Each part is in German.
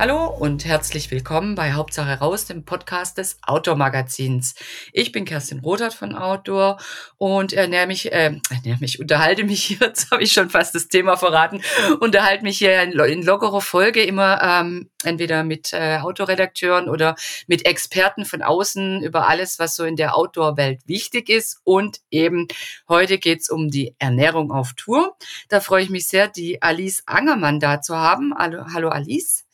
Hallo und herzlich willkommen bei Hauptsache raus, dem Podcast des Outdoor Magazins. Ich bin Kerstin Rothart von Outdoor und ernähre mich, äh, ernähre mich, unterhalte mich hier, jetzt habe ich schon fast das Thema verraten, unterhalte mich hier in, in lockerer Folge immer ähm, entweder mit äh, Outdoor-Redakteuren oder mit Experten von außen über alles, was so in der Outdoor-Welt wichtig ist. Und eben heute geht's um die Ernährung auf Tour. Da freue ich mich sehr, die Alice Angermann da zu haben. Hallo, hallo Alice.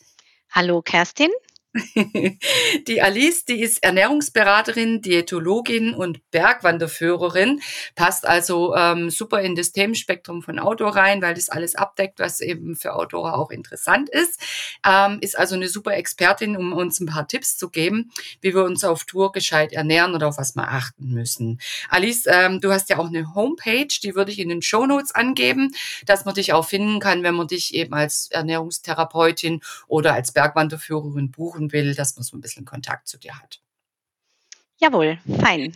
Hallo Kerstin. Die Alice, die ist Ernährungsberaterin, Diätologin und Bergwanderführerin, passt also ähm, super in das Themenspektrum von Outdoor rein, weil das alles abdeckt, was eben für Outdoor auch interessant ist. Ähm, ist also eine super Expertin, um uns ein paar Tipps zu geben, wie wir uns auf Tour gescheit ernähren oder auf was wir achten müssen. Alice, ähm, du hast ja auch eine Homepage, die würde ich in den Show Notes angeben, dass man dich auch finden kann, wenn man dich eben als Ernährungstherapeutin oder als Bergwanderführerin buchen will, dass man so ein bisschen Kontakt zu dir hat. Jawohl, fein.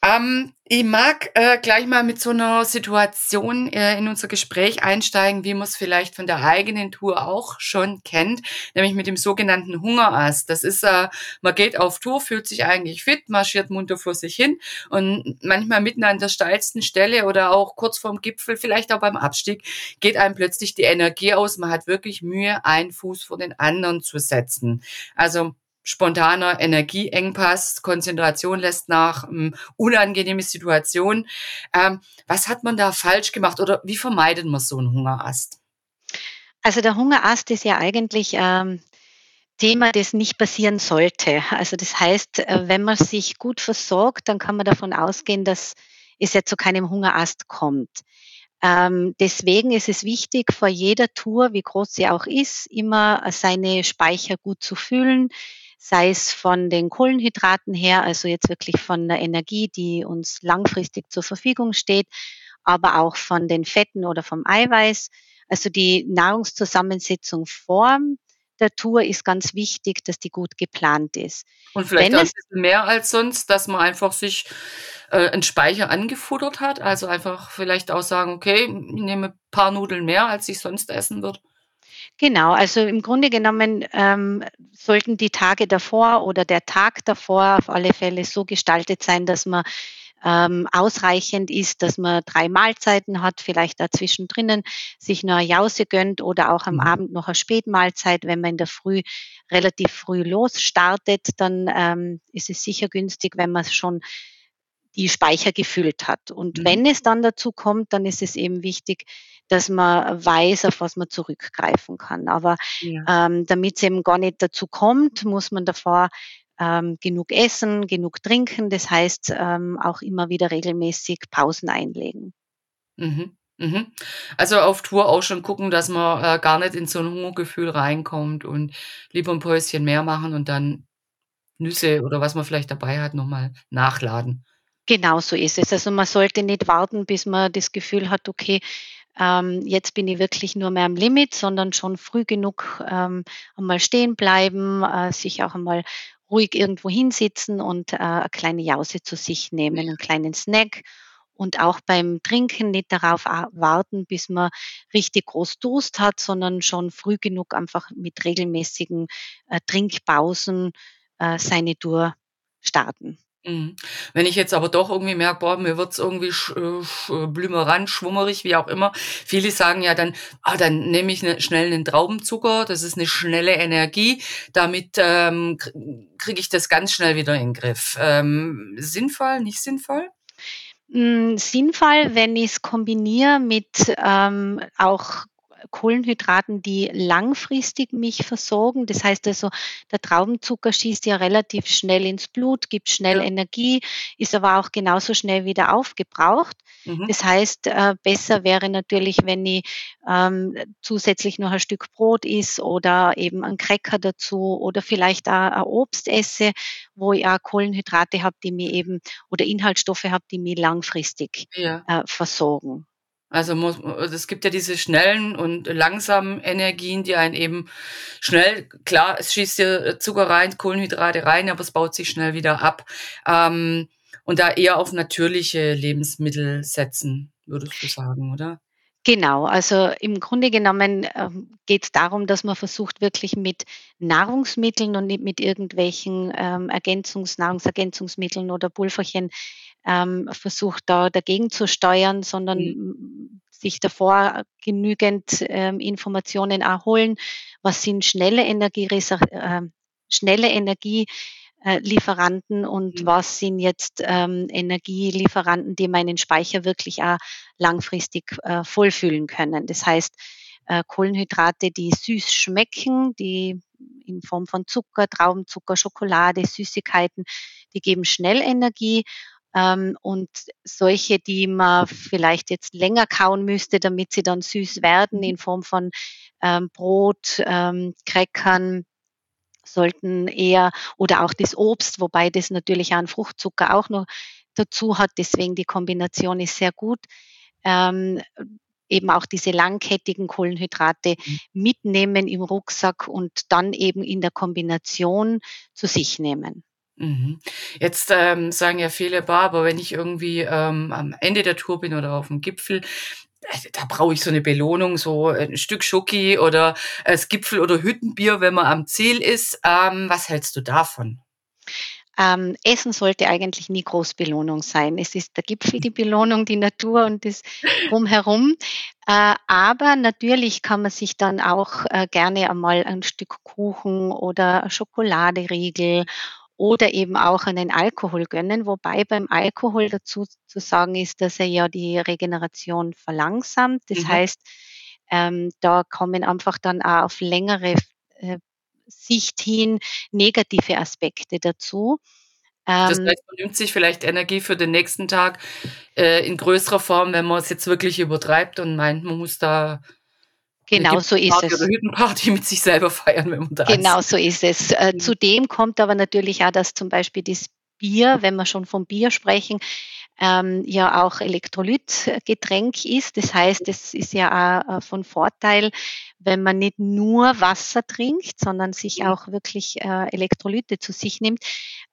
Ähm, ich mag äh, gleich mal mit so einer Situation äh, in unser Gespräch einsteigen, wie man es vielleicht von der eigenen Tour auch schon kennt, nämlich mit dem sogenannten Hungerast. Das ist, äh, man geht auf Tour, fühlt sich eigentlich fit, marschiert munter vor sich hin und manchmal mitten an der steilsten Stelle oder auch kurz vorm Gipfel, vielleicht auch beim Abstieg, geht einem plötzlich die Energie aus. Man hat wirklich Mühe, einen Fuß vor den anderen zu setzen. Also spontaner Energieengpass, Konzentration lässt nach, ähm, unangenehme Situation. Ähm, was hat man da falsch gemacht oder wie vermeidet man so einen Hungerast? Also der Hungerast ist ja eigentlich ähm, Thema, das nicht passieren sollte. Also das heißt, äh, wenn man sich gut versorgt, dann kann man davon ausgehen, dass es ja zu keinem Hungerast kommt. Ähm, deswegen ist es wichtig, vor jeder Tour, wie groß sie auch ist, immer seine Speicher gut zu füllen, sei es von den Kohlenhydraten her, also jetzt wirklich von der Energie, die uns langfristig zur Verfügung steht, aber auch von den Fetten oder vom Eiweiß. Also die Nahrungszusammensetzung vor der Tour ist ganz wichtig, dass die gut geplant ist. Und vielleicht Wenn auch ein bisschen mehr als sonst, dass man einfach sich äh, einen Speicher angefuttert hat. Also einfach vielleicht auch sagen, okay, ich nehme ein paar Nudeln mehr, als ich sonst essen würde. Genau, also im Grunde genommen ähm, sollten die Tage davor oder der Tag davor auf alle Fälle so gestaltet sein, dass man ähm, ausreichend ist, dass man drei Mahlzeiten hat, vielleicht dazwischen drinnen sich nur eine Jause gönnt oder auch am mhm. Abend noch eine Spätmahlzeit. Wenn man in der Früh relativ früh losstartet, dann ähm, ist es sicher günstig, wenn man schon die Speicher gefüllt hat. Und mhm. wenn es dann dazu kommt, dann ist es eben wichtig, dass man weiß, auf was man zurückgreifen kann. Aber ja. ähm, damit es eben gar nicht dazu kommt, muss man davor ähm, genug essen, genug trinken. Das heißt, ähm, auch immer wieder regelmäßig Pausen einlegen. Mhm. Mhm. Also auf Tour auch schon gucken, dass man äh, gar nicht in so ein Hungergefühl reinkommt und lieber ein Päuschen mehr machen und dann Nüsse oder was man vielleicht dabei hat, nochmal nachladen. Genau so ist es. Also man sollte nicht warten, bis man das Gefühl hat, okay, ähm, jetzt bin ich wirklich nur mehr am Limit, sondern schon früh genug ähm, einmal stehen bleiben, äh, sich auch einmal ruhig irgendwo hinsitzen und äh, eine kleine Jause zu sich nehmen, einen kleinen Snack und auch beim Trinken nicht darauf warten, bis man richtig groß Durst hat, sondern schon früh genug einfach mit regelmäßigen äh, Trinkpausen äh, seine Tour starten. Mhm. Wenn ich jetzt aber doch irgendwie merke, boah, mir wird's irgendwie sch, äh, sch, äh, blümerant, schwummerig, wie auch immer. Viele sagen ja dann, ah, dann nehme ich ne, schnell einen Traubenzucker, das ist eine schnelle Energie, damit ähm, kriege ich das ganz schnell wieder in den Griff. Ähm, sinnvoll, nicht sinnvoll? Mm, sinnvoll, wenn ich es kombiniere mit ähm, auch Kohlenhydraten, die langfristig mich versorgen. Das heißt also, der Traubenzucker schießt ja relativ schnell ins Blut, gibt schnell. Energie, ist aber auch genauso schnell wieder aufgebraucht. Mhm. Das heißt, äh, besser wäre natürlich, wenn ich ähm, zusätzlich noch ein Stück Brot isst oder eben ein Cracker dazu oder vielleicht auch ein Obst esse, wo ich auch Kohlenhydrate habe, die mir eben oder Inhaltsstoffe habe, die mir langfristig ja. äh, versorgen. Also muss, es gibt ja diese schnellen und langsamen Energien, die einen eben schnell, klar, es schießt dir Zucker rein, Kohlenhydrate rein, aber es baut sich schnell wieder ab. Ähm, und da eher auf natürliche Lebensmittel setzen, würdest du sagen, oder? Genau, also im Grunde genommen ähm, geht es darum, dass man versucht, wirklich mit Nahrungsmitteln und nicht mit irgendwelchen ähm, Ergänzungs-, Nahrungsergänzungsmitteln oder Pulverchen ähm, versucht, da dagegen zu steuern, sondern mhm. sich davor genügend ähm, Informationen erholen, was sind schnelle Energie, äh, schnelle Energie Lieferanten und mhm. was sind jetzt ähm, Energielieferanten, die meinen Speicher wirklich auch langfristig äh, vollfüllen können. Das heißt, äh, Kohlenhydrate, die süß schmecken, die in Form von Zucker, Traubenzucker, Schokolade, Süßigkeiten, die geben schnell Energie. Ähm, und solche, die man vielleicht jetzt länger kauen müsste, damit sie dann süß werden, in Form von ähm, Brot, ähm, Crackern, sollten eher oder auch das Obst, wobei das natürlich auch einen Fruchtzucker auch noch dazu hat. Deswegen die Kombination ist sehr gut. Ähm, eben auch diese langkettigen Kohlenhydrate mhm. mitnehmen im Rucksack und dann eben in der Kombination zu sich nehmen. Mhm. Jetzt ähm, sagen ja viele, bah, aber wenn ich irgendwie ähm, am Ende der Tour bin oder auf dem Gipfel, äh, da brauche ich so eine Belohnung, so ein Stück Schoki oder das Gipfel- oder Hüttenbier, wenn man am Ziel ist. Ähm, was hältst du davon? Ähm, Essen sollte eigentlich nie groß Belohnung sein. Es ist der Gipfel die Belohnung, die Natur und das drumherum. Äh, aber natürlich kann man sich dann auch äh, gerne einmal ein Stück Kuchen oder Schokoladeriegel oder eben auch einen Alkohol gönnen, wobei beim Alkohol dazu zu sagen ist, dass er ja die Regeneration verlangsamt. Das mhm. heißt, ähm, da kommen einfach dann auch auf längere äh, Sicht hin negative Aspekte dazu. Das ähm, heißt, man nimmt sich vielleicht Energie für den nächsten Tag äh, in größerer Form, wenn man es jetzt wirklich übertreibt und meint, man muss da Genau so ist es. Oder Hüttenparty mit sich selber feiern, wenn man da Genau ist. so ist es. Äh, mhm. Zudem kommt aber natürlich auch, dass zum Beispiel das Bier, wenn wir schon vom Bier sprechen, ähm, ja auch Elektrolytgetränk ist. Das heißt, es ist ja auch äh, von Vorteil, wenn man nicht nur Wasser trinkt, sondern sich mhm. auch wirklich äh, Elektrolyte zu sich nimmt.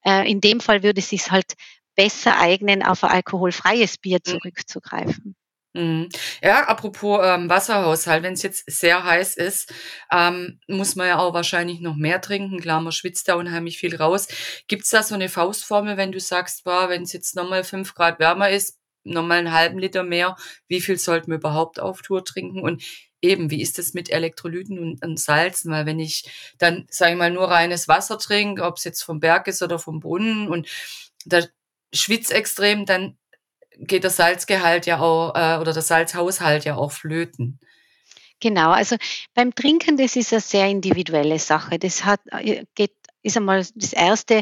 Äh, in dem Fall würde es sich halt besser eignen, auf ein alkoholfreies Bier mhm. zurückzugreifen. Mhm. Ja, apropos ähm, Wasserhaushalt, wenn es jetzt sehr heiß ist, ähm, muss man ja auch wahrscheinlich noch mehr trinken. Klar, man schwitzt da unheimlich viel raus. Gibt's da so eine Faustformel, wenn du sagst, wenn es jetzt nochmal fünf Grad wärmer ist, nochmal einen halben Liter mehr, wie viel sollten wir überhaupt auf Tour trinken? Und eben, wie ist es mit Elektrolyten und, und Salzen? Weil wenn ich dann, sage ich mal, nur reines Wasser trinke, ob es jetzt vom Berg ist oder vom Brunnen und da schwitzt extrem, dann geht der Salzgehalt ja auch äh, oder der Salzhaushalt ja auch flöten. Genau, also beim Trinken, das ist eine sehr individuelle Sache. Das hat, äh, geht, ist einmal das Erste,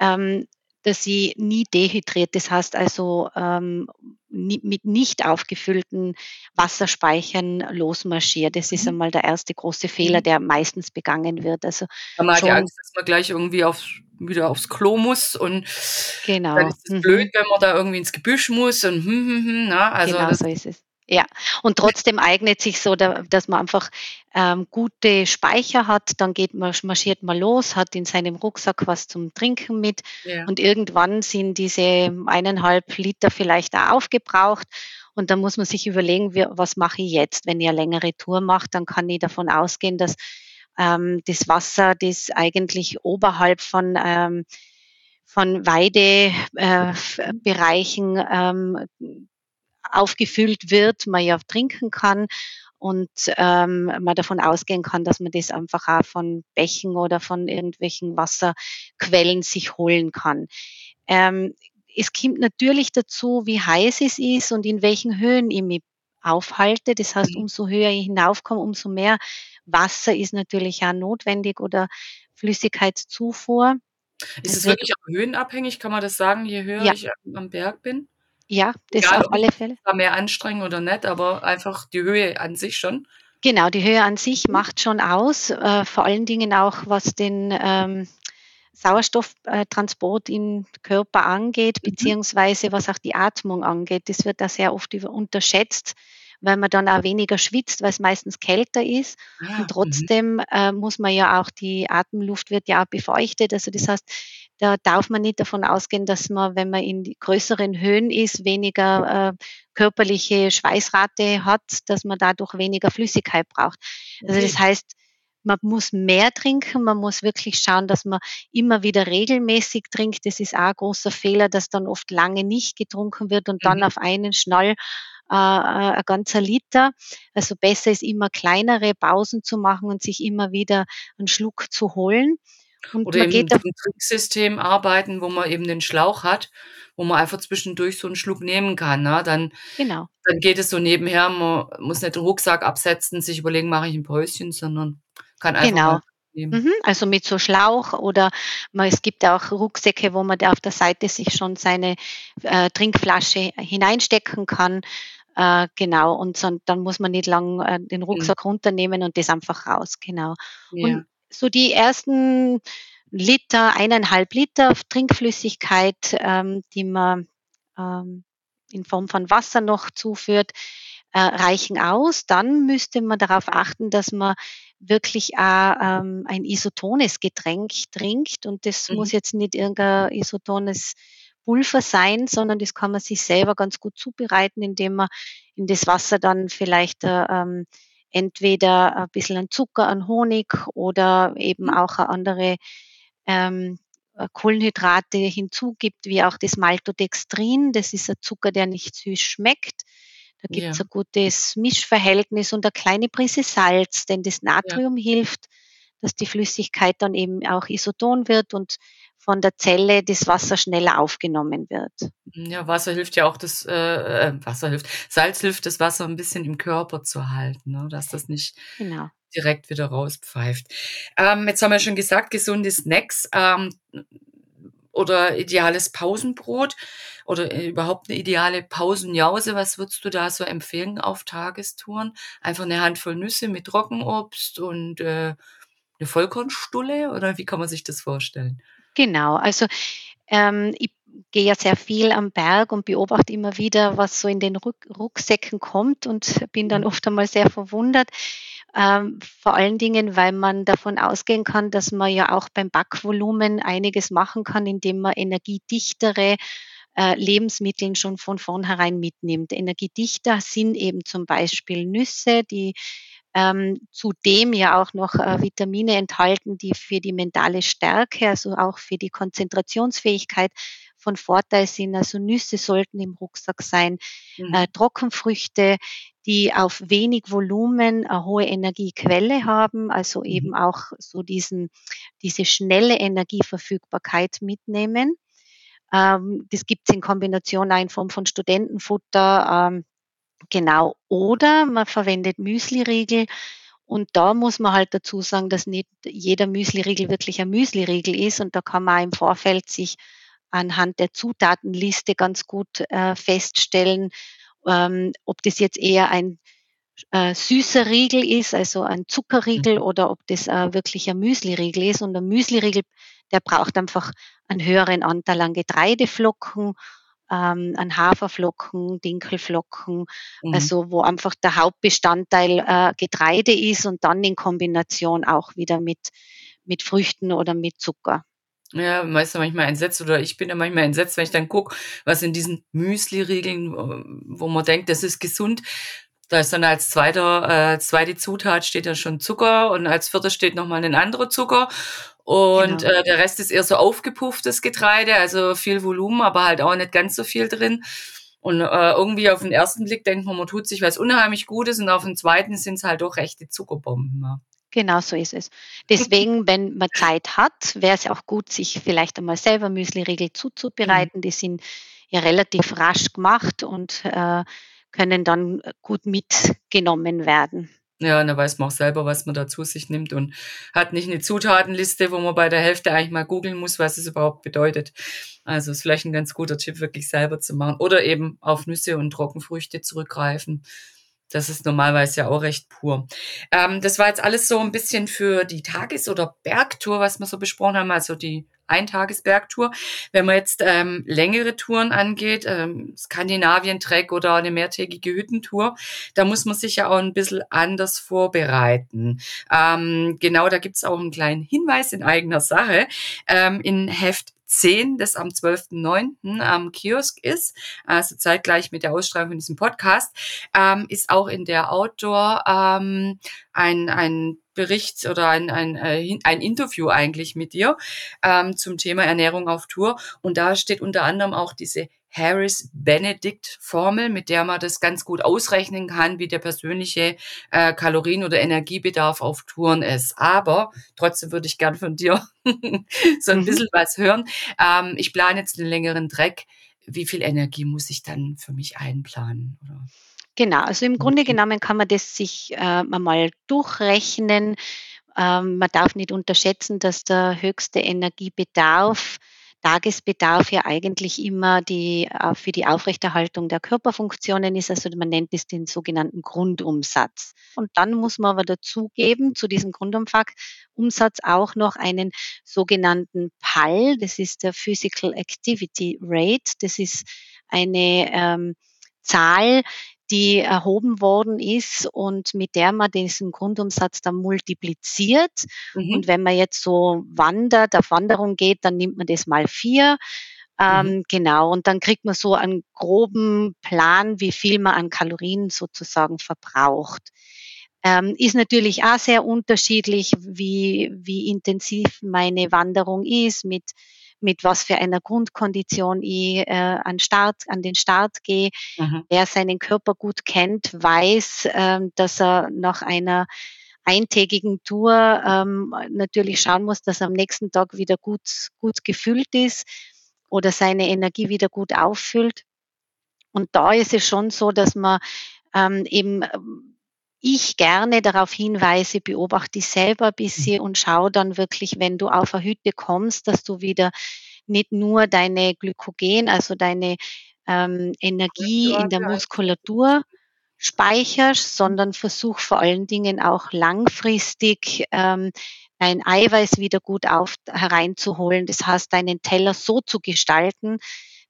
ähm, dass sie nie dehydriert, das heißt also ähm, mit nicht aufgefüllten Wasserspeichern losmarschiert. Das ist mhm. einmal der erste große Fehler, mhm. der meistens begangen wird. Also da man hat die Angst, dass man gleich irgendwie auf, wieder aufs Klo muss und genau. dann ist es mhm. blöd, wenn man da irgendwie ins Gebüsch muss und hm, hm, hm, na, also genau so ist es. Ja, und trotzdem eignet sich so, dass man einfach ähm, gute Speicher hat. Dann geht man, marschiert man los, hat in seinem Rucksack was zum Trinken mit ja. und irgendwann sind diese eineinhalb Liter vielleicht auch aufgebraucht. Und dann muss man sich überlegen, wie, was mache ich jetzt? Wenn ich eine längere Tour mache, dann kann ich davon ausgehen, dass ähm, das Wasser, das eigentlich oberhalb von ähm, von Weidebereichen äh, ähm, aufgefüllt wird, man ja trinken kann und ähm, man davon ausgehen kann, dass man das einfach auch von Bächen oder von irgendwelchen Wasserquellen sich holen kann. Ähm, es kommt natürlich dazu, wie heiß es ist und in welchen Höhen ich mich aufhalte. Das heißt, mhm. umso höher ich hinaufkomme, umso mehr Wasser ist natürlich auch notwendig oder Flüssigkeitszufuhr. Ist es wirklich auch höhenabhängig? Kann man das sagen, je höher ja. ich am Berg bin? Ja, das Egal, auf alle Fälle. War mehr anstrengend oder nicht, aber einfach die Höhe an sich schon. Genau, die Höhe an sich macht schon aus, äh, vor allen Dingen auch was den ähm, Sauerstofftransport im Körper angeht, mhm. beziehungsweise was auch die Atmung angeht. Das wird da sehr oft unterschätzt, weil man dann auch weniger schwitzt, weil es meistens kälter ist. Ah, und mhm. trotzdem äh, muss man ja auch, die Atemluft wird ja auch befeuchtet. Also das heißt, da darf man nicht davon ausgehen, dass man, wenn man in größeren Höhen ist, weniger äh, körperliche Schweißrate hat, dass man dadurch weniger Flüssigkeit braucht. Also das heißt, man muss mehr trinken, man muss wirklich schauen, dass man immer wieder regelmäßig trinkt. Das ist auch ein großer Fehler, dass dann oft lange nicht getrunken wird und dann mhm. auf einen Schnall äh, äh, ein ganzer Liter. Also besser ist immer kleinere Pausen zu machen und sich immer wieder einen Schluck zu holen. Und Oder man eben geht mit einem Tricksystem arbeiten, wo man eben den Schlauch hat, wo man einfach zwischendurch so einen Schluck nehmen kann. Ne? Dann, genau. dann geht es so nebenher, man muss nicht den Rucksack absetzen, sich überlegen, mache ich ein Päuschen, sondern kann einfach genau. Mhm, also mit so Schlauch oder man, es gibt auch Rucksäcke, wo man da auf der Seite sich schon seine äh, Trinkflasche hineinstecken kann. Äh, genau, und so, dann muss man nicht lang äh, den mhm. Rucksack mhm. runternehmen und das einfach raus, genau. Ja. Und so die ersten Liter, eineinhalb Liter Trinkflüssigkeit, ähm, die man ähm, in Form von Wasser noch zuführt, äh, reichen aus. Dann müsste man darauf achten, dass man wirklich auch ähm, ein isotones Getränk trinkt. Und das mhm. muss jetzt nicht irgendein isotones Pulver sein, sondern das kann man sich selber ganz gut zubereiten, indem man in das Wasser dann vielleicht äh, ähm, entweder ein bisschen an Zucker, an Honig oder eben mhm. auch andere ähm, äh, Kohlenhydrate hinzugibt, wie auch das Maltodextrin. Das ist ein Zucker, der nicht süß schmeckt. Da gibt es ja. ein gutes Mischverhältnis und eine kleine Prise Salz, denn das Natrium ja. hilft, dass die Flüssigkeit dann eben auch isoton wird und von der Zelle das Wasser schneller aufgenommen wird. Ja, Wasser hilft ja auch das äh, äh, Wasser hilft. Salz hilft das Wasser ein bisschen im Körper zu halten, ne? dass das nicht genau. direkt wieder rauspfeift. Ähm, jetzt haben wir schon gesagt, gesunde Snacks ähm, oder ideales Pausenbrot oder äh, überhaupt eine ideale Pausenjause? Was würdest du da so empfehlen auf Tagestouren? Einfach eine Handvoll Nüsse mit Trockenobst und äh, eine Vollkornstulle oder wie kann man sich das vorstellen? Genau, also ähm, ich gehe ja sehr viel am Berg und beobachte immer wieder, was so in den Ruck Rucksäcken kommt und bin dann mhm. oft einmal sehr verwundert. Ähm, vor allen Dingen, weil man davon ausgehen kann, dass man ja auch beim Backvolumen einiges machen kann, indem man energiedichtere äh, Lebensmitteln schon von vornherein mitnimmt. Energiedichter sind eben zum Beispiel Nüsse, die ähm, zudem ja auch noch äh, Vitamine enthalten, die für die mentale Stärke, also auch für die Konzentrationsfähigkeit von Vorteil sind. Also Nüsse sollten im Rucksack sein, mhm. äh, Trockenfrüchte, die auf wenig Volumen eine hohe Energiequelle haben, also mhm. eben auch so diesen, diese schnelle Energieverfügbarkeit mitnehmen. Ähm, das gibt es in Kombination auch in Form von Studentenfutter. Ähm, genau. Oder man verwendet Müsliriegel. Und da muss man halt dazu sagen, dass nicht jeder Müsliriegel wirklich ein Müsliriegel ist. Und da kann man im Vorfeld sich anhand der Zutatenliste ganz gut äh, feststellen, ähm, ob das jetzt eher ein äh, süßer Riegel ist, also ein Zuckerriegel, mhm. oder ob das äh, wirklich ein Müsliriegel ist. Und ein Müsliriegel, der braucht einfach einen höheren Anteil an Getreideflocken, ähm, an Haferflocken, Dinkelflocken, mhm. also wo einfach der Hauptbestandteil äh, Getreide ist und dann in Kombination auch wieder mit, mit Früchten oder mit Zucker. Ja, man ist ja manchmal entsetzt oder ich bin ja manchmal entsetzt, wenn ich dann gucke, was in diesen Müsli-Riegeln, wo man denkt, das ist gesund, da ist dann als zweiter, äh, zweite Zutat steht dann schon Zucker und als vierter steht nochmal ein anderer Zucker. Und genau. äh, der Rest ist eher so aufgepufftes Getreide, also viel Volumen, aber halt auch nicht ganz so viel drin. Und äh, irgendwie auf den ersten Blick denkt man, man tut sich was unheimlich Gutes und auf den zweiten sind es halt doch rechte Zuckerbomben. Ja. Genau so ist es. Deswegen, wenn man Zeit hat, wäre es auch gut, sich vielleicht einmal selber Müsli-Riegel zuzubereiten. Mhm. Die sind ja relativ rasch gemacht und äh, können dann gut mitgenommen werden. Ja, und da weiß man auch selber, was man da zu sich nimmt und hat nicht eine Zutatenliste, wo man bei der Hälfte eigentlich mal googeln muss, was es überhaupt bedeutet. Also ist vielleicht ein ganz guter Tipp, wirklich selber zu machen. Oder eben auf Nüsse und Trockenfrüchte zurückgreifen. Das ist normalerweise ja auch recht pur. Ähm, das war jetzt alles so ein bisschen für die Tages- oder Bergtour, was wir so besprochen haben, also die Eintagesbergtour. Wenn man jetzt ähm, längere Touren angeht, ähm, Skandinavien-Trek oder eine mehrtägige Hüttentour, da muss man sich ja auch ein bisschen anders vorbereiten. Ähm, genau, da gibt's auch einen kleinen Hinweis in eigener Sache. Ähm, in Heft 10, das am 12.09. am Kiosk ist, also zeitgleich mit der Ausstrahlung von diesem Podcast, ähm, ist auch in der Outdoor ähm, ein, ein Bericht oder ein, ein, äh, ein Interview eigentlich mit dir ähm, zum Thema Ernährung auf Tour. Und da steht unter anderem auch diese Harris-Benedict-Formel, mit der man das ganz gut ausrechnen kann, wie der persönliche äh, Kalorien- oder Energiebedarf auf Touren ist. Aber trotzdem würde ich gern von dir so ein mhm. bisschen was hören. Ähm, ich plane jetzt einen längeren Dreck. Wie viel Energie muss ich dann für mich einplanen? Oder? Genau, also im Grunde genommen kann man das sich äh, mal durchrechnen. Ähm, man darf nicht unterschätzen, dass der höchste Energiebedarf Tagesbedarf ja eigentlich immer die, äh, für die Aufrechterhaltung der Körperfunktionen ist. Also man nennt es den sogenannten Grundumsatz. Und dann muss man aber dazugeben, zu diesem Grundumsatz auch noch einen sogenannten PAL. Das ist der Physical Activity Rate. Das ist eine ähm, Zahl, die erhoben worden ist und mit der man diesen Grundumsatz dann multipliziert. Mhm. Und wenn man jetzt so wandert, auf Wanderung geht, dann nimmt man das mal vier. Ähm, mhm. Genau, und dann kriegt man so einen groben Plan, wie viel man an Kalorien sozusagen verbraucht. Ähm, ist natürlich auch sehr unterschiedlich, wie, wie intensiv meine Wanderung ist, mit mit was für einer Grundkondition ich äh, an, Start, an den Start gehe. Mhm. Wer seinen Körper gut kennt, weiß, äh, dass er nach einer eintägigen Tour ähm, natürlich schauen muss, dass er am nächsten Tag wieder gut, gut gefüllt ist oder seine Energie wieder gut auffüllt. Und da ist es schon so, dass man ähm, eben ich gerne darauf hinweise, beobachte dich selber ein bisschen mhm. und schau dann wirklich, wenn du auf eine Hütte kommst, dass du wieder nicht nur deine Glykogen, also deine ähm, Energie in der Muskulatur speicherst, sondern versuch vor allen Dingen auch langfristig ähm, dein Eiweiß wieder gut auf, hereinzuholen. Das heißt, deinen Teller so zu gestalten,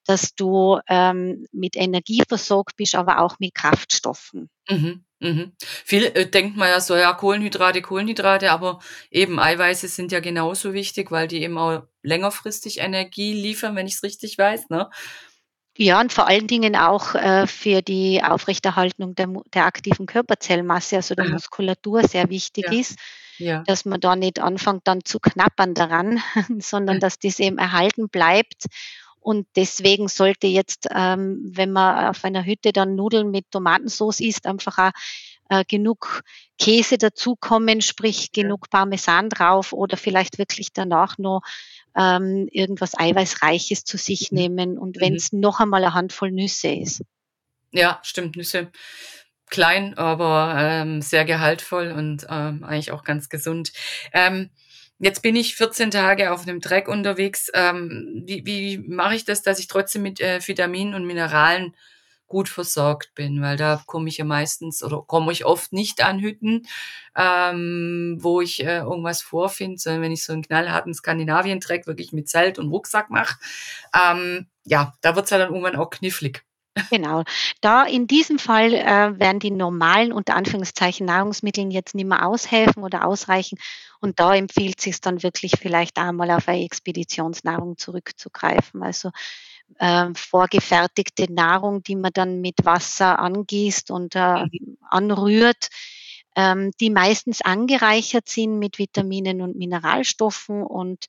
dass du ähm, mit Energie versorgt bist, aber auch mit Kraftstoffen. Mhm. Mhm. Viel äh, denkt man ja so, ja, Kohlenhydrate, Kohlenhydrate, aber eben Eiweiße sind ja genauso wichtig, weil die eben auch längerfristig Energie liefern, wenn ich es richtig weiß, ne? Ja, und vor allen Dingen auch äh, für die Aufrechterhaltung der, der aktiven Körperzellmasse, also der. Muskulatur, sehr wichtig ja. ist, ja. dass man da nicht anfängt dann zu knappern daran, sondern ja. dass das eben erhalten bleibt und deswegen sollte jetzt, ähm, wenn man auf einer Hütte dann Nudeln mit Tomatensauce isst, einfach auch äh, genug Käse dazukommen, sprich genug Parmesan drauf oder vielleicht wirklich danach noch ähm, irgendwas Eiweißreiches zu sich mhm. nehmen und wenn es mhm. noch einmal eine Handvoll Nüsse ist. Ja, stimmt, Nüsse. Klein, aber ähm, sehr gehaltvoll und ähm, eigentlich auch ganz gesund. Ähm, Jetzt bin ich 14 Tage auf einem Dreck unterwegs. Ähm, wie wie mache ich das, dass ich trotzdem mit äh, Vitaminen und Mineralen gut versorgt bin? Weil da komme ich ja meistens oder komme ich oft nicht an Hütten, ähm, wo ich äh, irgendwas vorfinde, sondern wenn ich so einen knallharten Skandinavien-Dreck wirklich mit Zelt und Rucksack mache, ähm, ja, da wird's ja dann irgendwann auch knifflig. Genau. Da in diesem Fall äh, werden die normalen unter Anführungszeichen Nahrungsmittel jetzt nicht mehr aushelfen oder ausreichen. Und da empfiehlt es sich dann wirklich vielleicht einmal auf eine Expeditionsnahrung zurückzugreifen. Also äh, vorgefertigte Nahrung, die man dann mit Wasser angießt und äh, mhm. anrührt, ähm, die meistens angereichert sind mit Vitaminen und Mineralstoffen und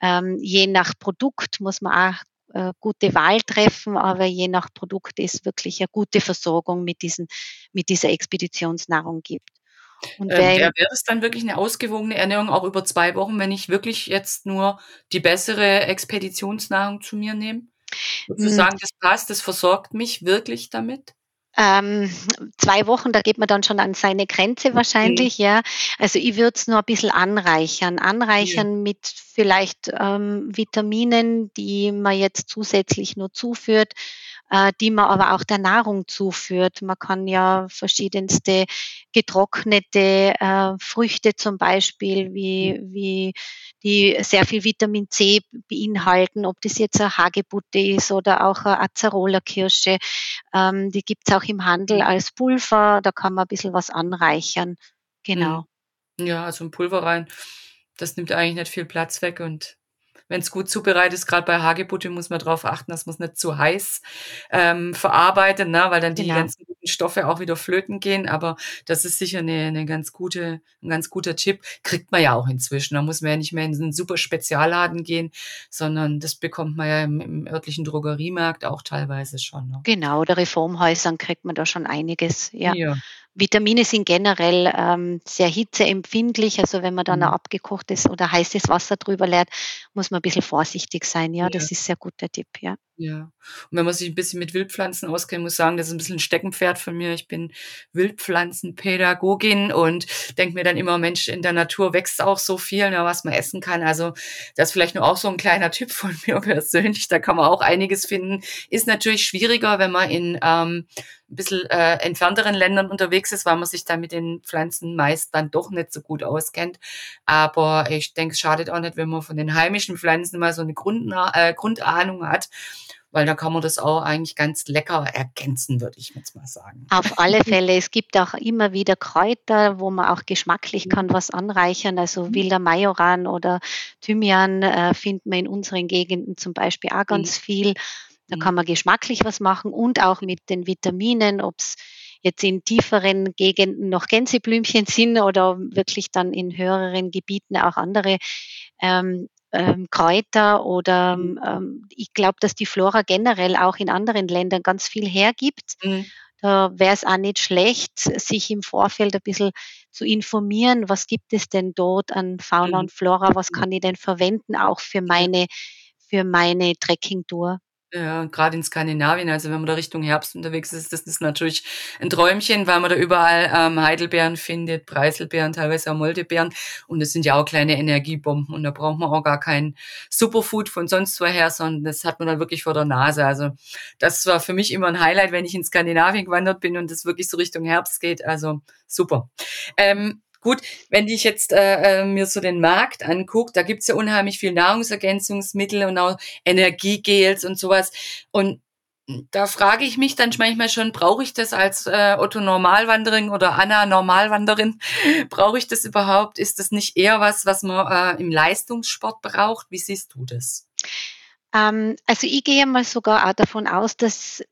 ähm, je nach Produkt muss man auch äh, gute Wahl treffen, aber je nach Produkt ist wirklich eine gute Versorgung mit, diesen, mit dieser Expeditionsnahrung gibt. Und ähm, wäre das dann wirklich eine ausgewogene Ernährung auch über zwei Wochen, wenn ich wirklich jetzt nur die bessere Expeditionsnahrung zu mir nehme? Sozusagen, hm. das passt, das versorgt mich wirklich damit? Ähm, zwei Wochen, da geht man dann schon an seine Grenze wahrscheinlich, mhm. ja. Also ich würde es nur ein bisschen anreichern. Anreichern ja. mit vielleicht ähm, Vitaminen, die man jetzt zusätzlich nur zuführt. Äh, die man aber auch der Nahrung zuführt. Man kann ja verschiedenste getrocknete äh, Früchte zum Beispiel, wie, wie die sehr viel Vitamin C beinhalten, ob das jetzt eine Hagebutte ist oder auch eine Acerola-Kirsche. Ähm, die gibt's auch im Handel als Pulver, da kann man ein bisschen was anreichern. Genau. Ja, also ein Pulver rein, das nimmt eigentlich nicht viel Platz weg und wenn es gut zubereitet ist, gerade bei Hagebutte muss man darauf achten, dass man es nicht zu heiß ähm, verarbeitet, ne, weil dann die genau. ganzen guten Stoffe auch wieder flöten gehen. Aber das ist sicher eine, eine ganz gute, ein ganz guter Tipp. Kriegt man ja auch inzwischen. Da muss man ja nicht mehr in einen super Spezialladen gehen, sondern das bekommt man ja im, im örtlichen Drogeriemarkt auch teilweise schon. Ne? Genau, oder Reformhäusern kriegt man da schon einiges. Ja. ja. Vitamine sind generell ähm, sehr hitzeempfindlich. Also wenn man dann mhm. ein abgekochtes oder heißes Wasser drüber leert, muss man ein bisschen vorsichtig sein. Ja, ja. das ist sehr guter Tipp, ja. Ja. Und wenn man sich ein bisschen mit Wildpflanzen auskennt, muss ich sagen, das ist ein bisschen ein Steckenpferd von mir. Ich bin Wildpflanzenpädagogin und denke mir dann immer, Mensch, in der Natur wächst auch so viel, ne, was man essen kann. Also das ist vielleicht nur auch so ein kleiner Tipp von mir persönlich. Da kann man auch einiges finden. Ist natürlich schwieriger, wenn man in ähm, ein bisschen äh, entfernteren Ländern unterwegs ist, weil man sich da mit den Pflanzen meist dann doch nicht so gut auskennt. Aber ich denke, es schadet auch nicht, wenn man von den heimischen Pflanzen mal so eine Grund, äh, Grundahnung hat weil da kann man das auch eigentlich ganz lecker ergänzen, würde ich jetzt mal sagen. Auf alle Fälle. Es gibt auch immer wieder Kräuter, wo man auch geschmacklich kann was anreichern. Also mhm. wilder Majoran oder Thymian äh, findet man in unseren Gegenden zum Beispiel auch ganz mhm. viel. Da mhm. kann man geschmacklich was machen und auch mit den Vitaminen, ob es jetzt in tieferen Gegenden noch Gänseblümchen sind oder wirklich dann in höheren Gebieten auch andere ähm, ähm, Kräuter oder mhm. ähm, ich glaube, dass die Flora generell auch in anderen Ländern ganz viel hergibt. Mhm. Da wäre es auch nicht schlecht, sich im Vorfeld ein bisschen zu informieren, was gibt es denn dort an Fauna mhm. und Flora, was kann ich denn verwenden, auch für meine, für meine Trekkingtour. Ja, gerade in Skandinavien, also wenn man da Richtung Herbst unterwegs ist, das ist natürlich ein Träumchen, weil man da überall ähm, Heidelbeeren findet, Preiselbeeren, teilweise auch Moldebeeren. Und das sind ja auch kleine Energiebomben. Und da braucht man auch gar kein Superfood von sonst woher, sondern das hat man dann wirklich vor der Nase. Also das war für mich immer ein Highlight, wenn ich in Skandinavien gewandert bin und es wirklich so Richtung Herbst geht. Also super. Ähm, Gut, wenn ich jetzt äh, äh, mir so den Markt angucke, da gibt's ja unheimlich viel Nahrungsergänzungsmittel und auch Energiegels und sowas. Und da frage ich mich dann manchmal schon, brauche ich das als äh, Otto Normalwanderin oder Anna Normalwanderin? brauche ich das überhaupt? Ist das nicht eher was, was man äh, im Leistungssport braucht? Wie siehst du das? Ähm, also ich gehe mal sogar auch davon aus, dass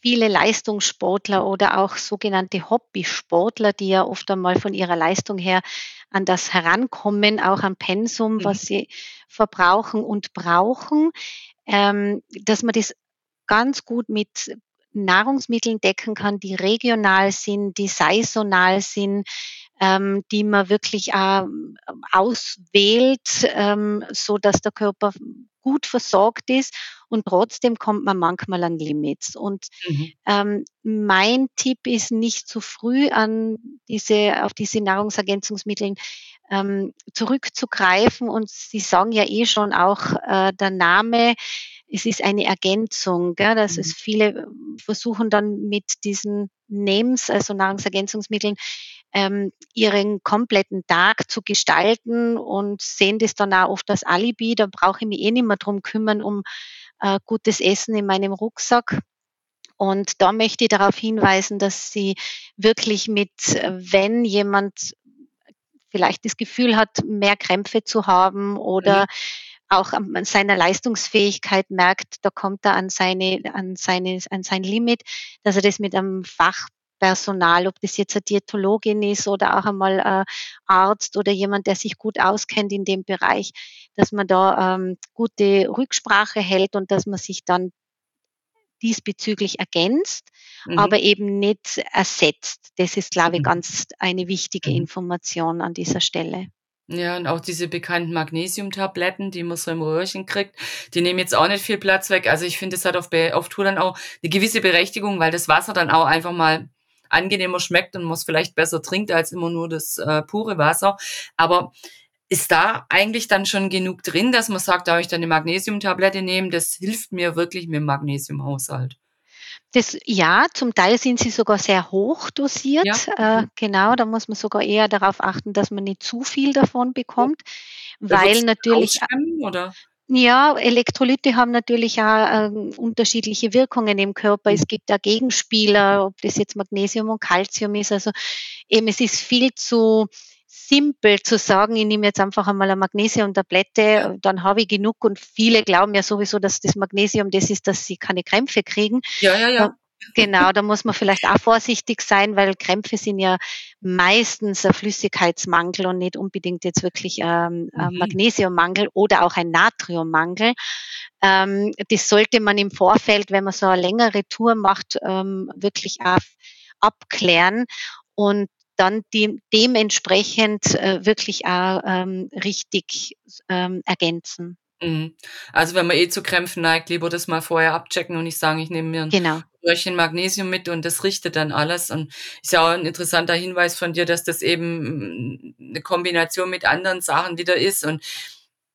viele Leistungssportler oder auch sogenannte Hobbysportler, die ja oft einmal von ihrer Leistung her an das herankommen, auch am Pensum, mhm. was sie verbrauchen und brauchen, ähm, dass man das ganz gut mit Nahrungsmitteln decken kann, die regional sind, die saisonal sind, ähm, die man wirklich äh, auswählt, ähm, so dass der Körper gut versorgt ist und trotzdem kommt man manchmal an Limits. Und mhm. ähm, mein Tipp ist nicht zu früh an diese, auf diese Nahrungsergänzungsmittel ähm, zurückzugreifen. Und Sie sagen ja eh schon auch äh, der Name, es ist eine Ergänzung, gell, dass mhm. es viele versuchen dann mit diesen Names, also Nahrungsergänzungsmitteln, ähm, ihren kompletten Tag zu gestalten und sehen das dann auch oft als Alibi. Da brauche ich mich eh nicht mehr drum kümmern, um äh, gutes Essen in meinem Rucksack. Und da möchte ich darauf hinweisen, dass sie wirklich mit, wenn jemand vielleicht das Gefühl hat, mehr Krämpfe zu haben oder mhm. auch an seiner Leistungsfähigkeit merkt, da kommt er an seine, an seine, an sein Limit, dass er das mit einem Fach Personal, ob das jetzt eine Diätologin ist oder auch einmal ein Arzt oder jemand, der sich gut auskennt in dem Bereich, dass man da ähm, gute Rücksprache hält und dass man sich dann diesbezüglich ergänzt, mhm. aber eben nicht ersetzt. Das ist, glaube ich, ganz eine wichtige mhm. Information an dieser Stelle. Ja, und auch diese bekannten Magnesiumtabletten, die man so im Röhrchen kriegt, die nehmen jetzt auch nicht viel Platz weg. Also ich finde, es hat auf, auf Tour dann auch eine gewisse Berechtigung, weil das Wasser dann auch einfach mal angenehmer schmeckt und man es vielleicht besser trinkt als immer nur das äh, pure Wasser. Aber ist da eigentlich dann schon genug drin, dass man sagt, da ich dann eine Magnesiumtablette nehmen, das hilft mir wirklich mit dem Magnesiumhaushalt? Das, ja, zum Teil sind sie sogar sehr hoch dosiert. Ja. Äh, mhm. genau, da muss man sogar eher darauf achten, dass man nicht zu viel davon bekommt, ja. weil natürlich. Oder? Ja, Elektrolyte haben natürlich auch äh, unterschiedliche Wirkungen im Körper. Es mhm. gibt da Gegenspieler, ob das jetzt Magnesium und Calcium ist. Also eben, es ist viel zu simpel zu sagen, ich nehme jetzt einfach einmal eine Magnesiumtablette, dann habe ich genug und viele glauben ja sowieso, dass das Magnesium das ist, dass sie keine Krämpfe kriegen. Ja, ja, ja. Genau, da muss man vielleicht auch vorsichtig sein, weil Krämpfe sind ja meistens ein Flüssigkeitsmangel und nicht unbedingt jetzt wirklich ähm, ein mhm. Magnesiummangel oder auch ein Natriummangel. Ähm, das sollte man im Vorfeld, wenn man so eine längere Tour macht, ähm, wirklich auch abklären. Und dann dementsprechend äh, wirklich auch richtig ergänzen. Mhm. Also wenn man eh zu Krämpfen neigt, lieber das mal vorher abchecken und nicht sagen, ich nehme mir ein genau. Röhrchen Magnesium mit und das richtet dann alles. Und ist ja auch ein interessanter Hinweis von dir, dass das eben eine Kombination mit anderen Sachen wieder ist. Und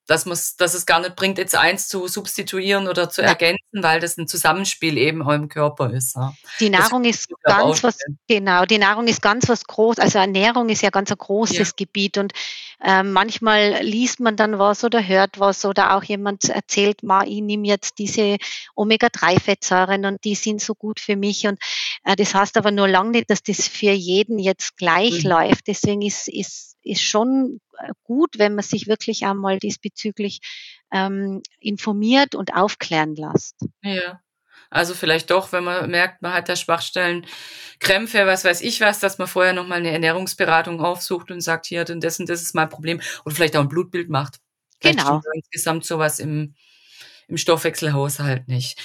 dass, dass es gar nicht bringt, jetzt eins zu substituieren oder zu ja. ergänzen, weil das ein Zusammenspiel eben auch im Körper ist. Ja. Die Nahrung ist ganz was, genau, die Nahrung ist ganz was groß, also Ernährung ist ja ganz ein großes ja. Gebiet und äh, manchmal liest man dann was oder hört was oder auch jemand erzählt, ma, ich nehme jetzt diese Omega-3-Fettsäuren und die sind so gut für mich und das heißt aber nur lange nicht, dass das für jeden jetzt gleich mhm. läuft. Deswegen ist, ist ist schon äh, gut, wenn man sich wirklich einmal diesbezüglich ähm, informiert und aufklären lässt. Ja. Also vielleicht doch, wenn man merkt, man hat da Schwachstellen, Krämpfe, was weiß ich was, dass man vorher nochmal eine Ernährungsberatung aufsucht und sagt, hier, denn das und das ist mein Problem. Oder vielleicht auch ein Blutbild macht. Vielleicht genau. insgesamt sowas im, im Stoffwechselhaushalt nicht.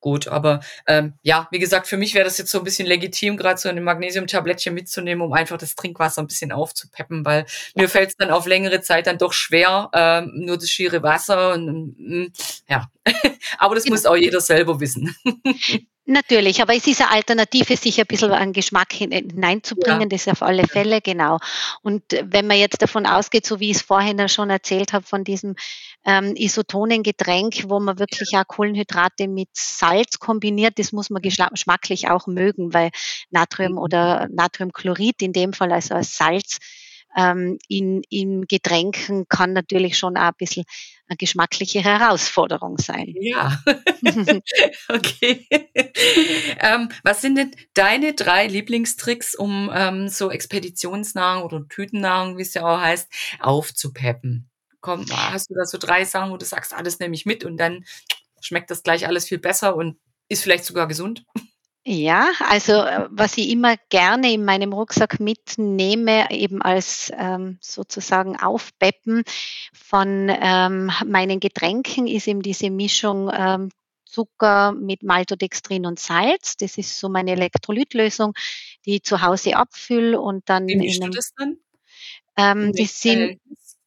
Gut, aber ähm, ja, wie gesagt, für mich wäre das jetzt so ein bisschen legitim, gerade so ein Magnesiumtablettchen mitzunehmen, um einfach das Trinkwasser ein bisschen aufzupeppen, weil mir fällt es dann auf längere Zeit dann doch schwer, ähm, nur das schiere Wasser und mm, ja. aber das genau. muss auch jeder selber wissen. Natürlich, aber es ist eine Alternative, sich ein bisschen an Geschmack hineinzubringen, ja. das auf alle Fälle, genau. Und wenn man jetzt davon ausgeht, so wie ich es vorhin schon erzählt habe, von diesem ähm, Isotonengetränk, wo man wirklich auch Kohlenhydrate mit Salz kombiniert, das muss man geschmacklich auch mögen, weil Natrium mhm. oder Natriumchlorid in dem Fall, also als Salz, ähm, in, in Getränken kann natürlich schon auch ein bisschen eine geschmackliche Herausforderung sein. Ja, okay. ähm, was sind denn deine drei Lieblingstricks, um ähm, so Expeditionsnahrung oder Tütennahrung, wie es ja auch heißt, aufzupeppen? Komm, hast du da so drei Sachen, wo du sagst, alles nehme ich mit und dann schmeckt das gleich alles viel besser und ist vielleicht sogar gesund? Ja, also äh, was ich immer gerne in meinem Rucksack mitnehme, eben als ähm, sozusagen Aufpeppen von ähm, meinen Getränken, ist eben diese Mischung ähm, Zucker mit Maltodextrin und Salz. Das ist so meine Elektrolytlösung, die ich zu Hause abfülle und dann. Wie mischst du das dann? Ähm, die sind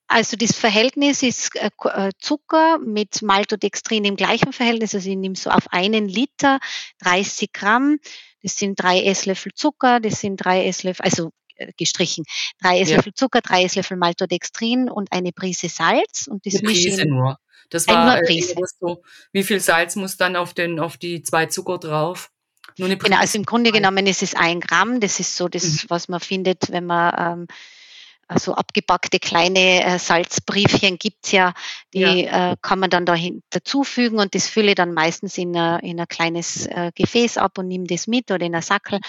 also das Verhältnis ist äh, äh, Zucker mit Maltodextrin im gleichen Verhältnis. Also ich nehme so auf einen Liter 30 Gramm. Das sind drei Esslöffel Zucker, das sind drei Esslöffel, also äh, gestrichen, drei Esslöffel ja. Zucker, drei Esslöffel Maltodextrin und eine Prise Salz. Und das eine Prise nur. Das war, äh, so, wie viel Salz muss dann auf den, auf die zwei Zucker drauf? Nur eine Prise genau, also im Grunde genommen ist es ein Gramm. Das ist so das, mhm. was man findet, wenn man ähm, also abgepackte kleine äh, Salzbriefchen gibt's ja, die ja. Äh, kann man dann dahin dazufügen und das fülle ich dann meistens in, a, in ein kleines äh, Gefäß ab und nehme das mit oder in ein Sackel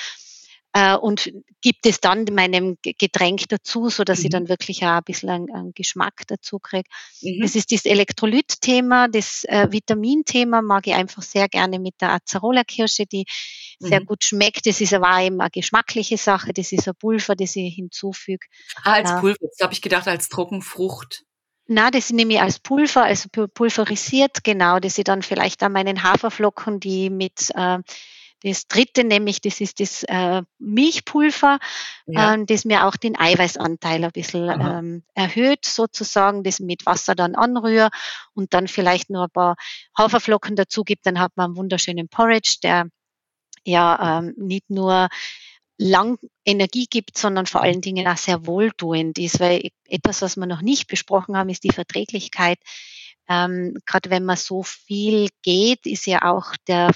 äh, und gibt es dann meinem Getränk dazu, so dass mhm. ich dann wirklich auch ein bisschen einen, einen Geschmack dazu kriege. Mhm. Das ist das Elektrolyt-Thema, das äh, Vitamin-Thema mag ich einfach sehr gerne mit der Acerola-Kirsche, die sehr mhm. gut schmeckt. Das ist aber eben eine geschmackliche Sache. Das ist ein Pulver, das ich hinzufüge. Ah, als ja. Pulver. Jetzt habe ich gedacht, als Trockenfrucht. Na, das nehme ich als Pulver, also pulverisiert, genau, das ich dann vielleicht an meinen Haferflocken, die mit äh, das dritte nämlich, das ist das äh, Milchpulver, ja. ähm, das mir auch den Eiweißanteil ein bisschen ähm, erhöht, sozusagen, das mit Wasser dann anrühre und dann vielleicht nur ein paar Haferflocken dazu gibt, dann hat man einen wunderschönen Porridge, der ja ähm, nicht nur lang Energie gibt, sondern vor allen Dingen auch sehr wohltuend ist, weil etwas, was wir noch nicht besprochen haben, ist die Verträglichkeit. Ähm, Gerade wenn man so viel geht, ist ja auch der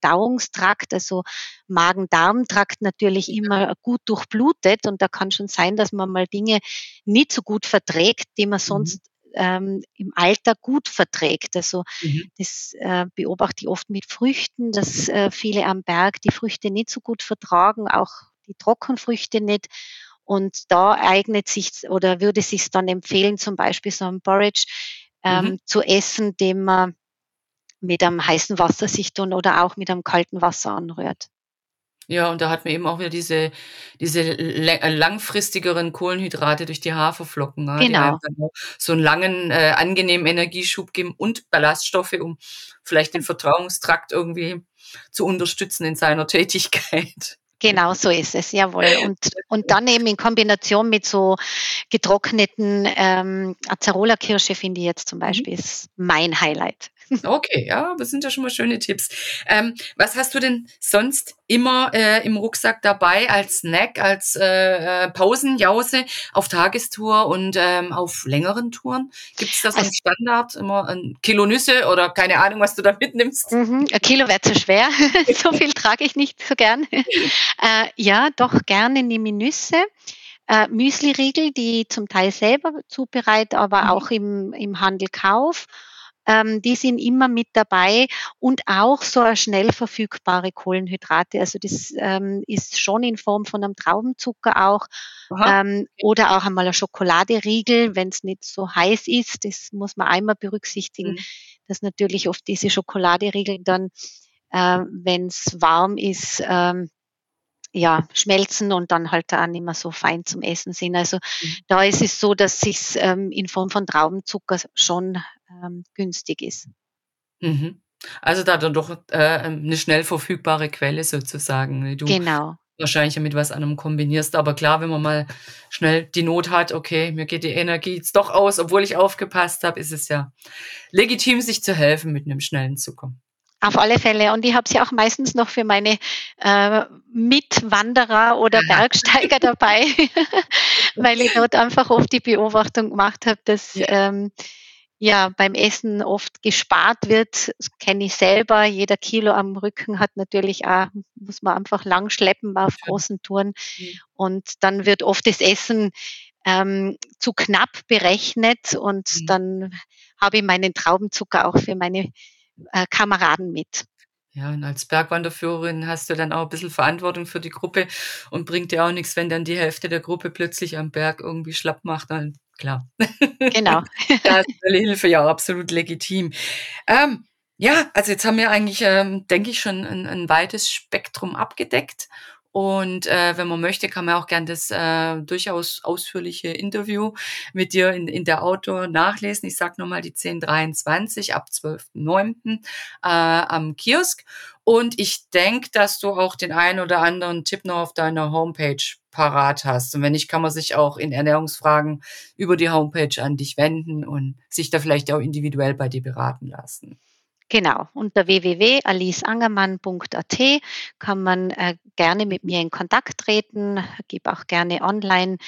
Verdauungstrakt, also Magen-Darm-Trakt natürlich immer gut durchblutet und da kann schon sein, dass man mal Dinge nicht so gut verträgt, die man mhm. sonst ähm, im Alter gut verträgt. Also mhm. das äh, beobachte ich oft mit Früchten, dass äh, viele am Berg die Früchte nicht so gut vertragen, auch die Trockenfrüchte nicht. Und da eignet sich oder würde sich dann empfehlen, zum Beispiel so ein Porridge ähm, mhm. zu essen, den man mit einem heißen Wasser sich tun oder auch mit einem kalten Wasser anrührt. Ja, und da hat man eben auch wieder diese, diese langfristigeren Kohlenhydrate durch die Haferflocken, ja, genau. die so einen langen, äh, angenehmen Energieschub geben und Ballaststoffe, um vielleicht den Vertrauungstrakt irgendwie zu unterstützen in seiner Tätigkeit. Genau so ist es, jawohl. Und, und dann eben in Kombination mit so getrockneten ähm, Acerola-Kirsche finde ich jetzt zum mhm. Beispiel ist mein Highlight. Okay, ja, das sind ja schon mal schöne Tipps. Ähm, was hast du denn sonst immer äh, im Rucksack dabei als Snack, als äh, äh Pausenjause auf Tagestour und ähm, auf längeren Touren? Gibt es das als Standard immer ein Kilo Nüsse oder keine Ahnung, was du da mitnimmst? Mhm, ein Kilo wäre zu schwer. so viel trage ich nicht so gern. äh, ja, doch gerne nehme Nüsse. Äh, Müsli-Riegel, die zum Teil selber zubereite, aber mhm. auch im, im Handel kauf ähm, die sind immer mit dabei und auch so schnell verfügbare Kohlenhydrate. Also das ähm, ist schon in Form von einem Traubenzucker auch ähm, oder auch einmal ein Schokoladeriegel, wenn es nicht so heiß ist. Das muss man einmal berücksichtigen, mhm. dass natürlich oft diese Schokoladeriegel dann, äh, wenn es warm ist, ähm, ja, schmelzen und dann halt auch nicht mehr so fein zum Essen sind. Also mhm. da ist es so, dass es ähm, in Form von Traubenzucker schon ähm, günstig ist. Mhm. Also da dann doch äh, eine schnell verfügbare Quelle sozusagen. Du genau. Wahrscheinlich mit was anderem kombinierst. Aber klar, wenn man mal schnell die Not hat, okay, mir geht die Energie jetzt doch aus, obwohl ich aufgepasst habe, ist es ja legitim, sich zu helfen mit einem schnellen Zucker. Auf alle Fälle. Und ich habe sie auch meistens noch für meine äh, Mitwanderer oder Bergsteiger dabei, weil ich dort einfach oft die Beobachtung gemacht habe, dass ähm, ja beim Essen oft gespart wird. Das kenne ich selber. Jeder Kilo am Rücken hat natürlich auch, muss man einfach lang schleppen auf großen Touren. Mhm. Und dann wird oft das Essen ähm, zu knapp berechnet und mhm. dann habe ich meinen Traubenzucker auch für meine äh, Kameraden mit. Ja, und als Bergwanderführerin hast du dann auch ein bisschen Verantwortung für die Gruppe und bringt dir auch nichts, wenn dann die Hälfte der Gruppe plötzlich am Berg irgendwie schlapp macht. Dann klar. Genau. da ist die Hilfe ja absolut legitim. Ähm, ja, also jetzt haben wir eigentlich, ähm, denke ich, schon ein, ein weites Spektrum abgedeckt. Und äh, wenn man möchte, kann man auch gern das äh, durchaus ausführliche Interview mit dir in, in der Outdoor nachlesen. Ich sage nochmal die 1023 ab 12.09. Äh, am Kiosk. Und ich denke, dass du auch den einen oder anderen Tipp noch auf deiner Homepage parat hast. Und wenn nicht, kann man sich auch in Ernährungsfragen über die Homepage an dich wenden und sich da vielleicht auch individuell bei dir beraten lassen. Genau, unter www.aliceangermann.at kann man äh, gerne mit mir in Kontakt treten, gebe auch gerne online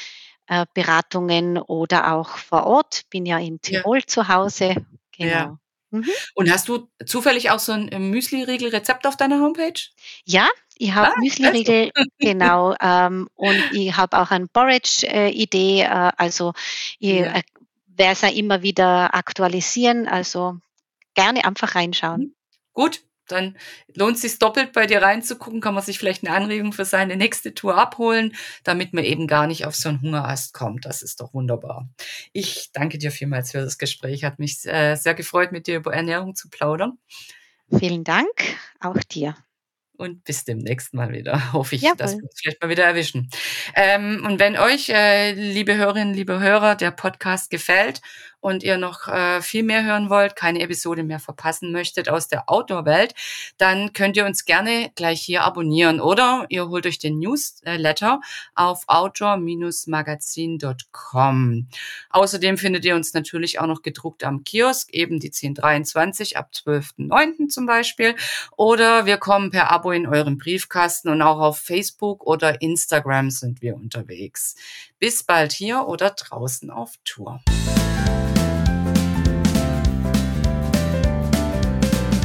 äh, Beratungen oder auch vor Ort. Bin ja in Tirol ja. zu Hause. Genau. Ja. Mhm. Und hast du zufällig auch so ein Müsli-Riegel-Rezept auf deiner Homepage? Ja, ich habe ah, Müsli-Riegel, genau. Ähm, und ich habe auch eine Porridge-Idee. Äh, also ich ja. äh, werde es ja immer wieder aktualisieren. Also gerne einfach reinschauen. Mhm. Gut, dann lohnt es sich doppelt bei dir reinzugucken, kann man sich vielleicht eine Anregung für seine nächste Tour abholen, damit man eben gar nicht auf so einen Hungerast kommt. Das ist doch wunderbar. Ich danke dir vielmals für das Gespräch. Hat mich äh, sehr gefreut, mit dir über Ernährung zu plaudern. Vielen Dank, auch dir und bis demnächst mal wieder. Hoffe ich, Jawohl. dass wir uns vielleicht mal wieder erwischen. Ähm, und wenn euch, äh, liebe Hörerinnen, liebe Hörer, der Podcast gefällt und ihr noch äh, viel mehr hören wollt, keine Episode mehr verpassen möchtet aus der Outdoor-Welt, dann könnt ihr uns gerne gleich hier abonnieren oder ihr holt euch den Newsletter auf outdoor-magazin.com. Außerdem findet ihr uns natürlich auch noch gedruckt am Kiosk, eben die 1023 ab 12.09. zum Beispiel. Oder wir kommen per Abo in euren Briefkasten und auch auf Facebook oder Instagram sind wir unterwegs. Bis bald hier oder draußen auf Tour.